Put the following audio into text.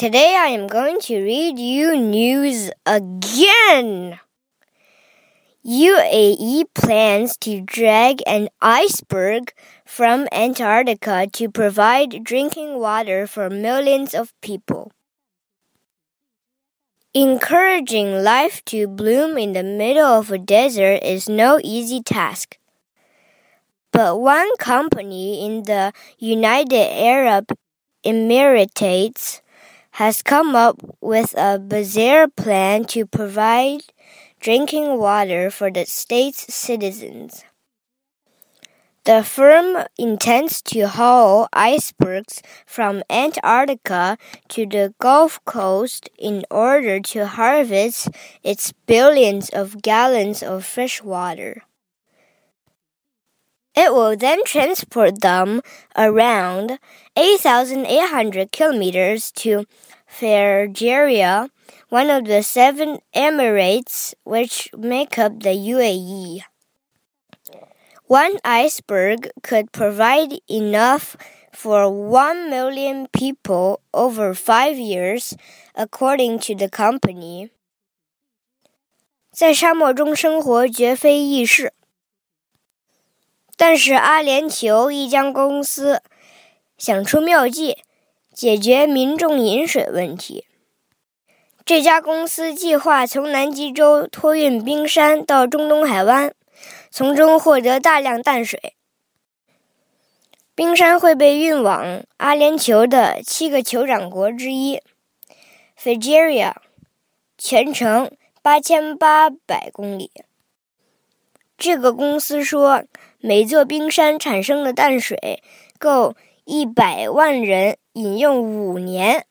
Today I am going to read you news again. UAE plans to drag an iceberg from Antarctica to provide drinking water for millions of people. Encouraging life to bloom in the middle of a desert is no easy task. But one company in the United Arab Emirates has come up with a bizarre plan to provide drinking water for the state's citizens. The firm intends to haul icebergs from Antarctica to the Gulf Coast in order to harvest its billions of gallons of fresh water. It will then transport them around 8,800 kilometers to Fujairah, one of the seven emirates which make up the UAE. One iceberg could provide enough for 1 million people over five years, according to the company. 在沙漠中生活绝非易事。但是阿联酋一家公司想出妙计，解决民众饮水问题。这家公司计划从南极洲托运冰山到中东海湾，从中获得大量淡水。冰山会被运往阿联酋的七个酋长国之一 ——Fajr，全程八千八百公里。这个公司说。每座冰山产生的淡水够一百万人饮用五年。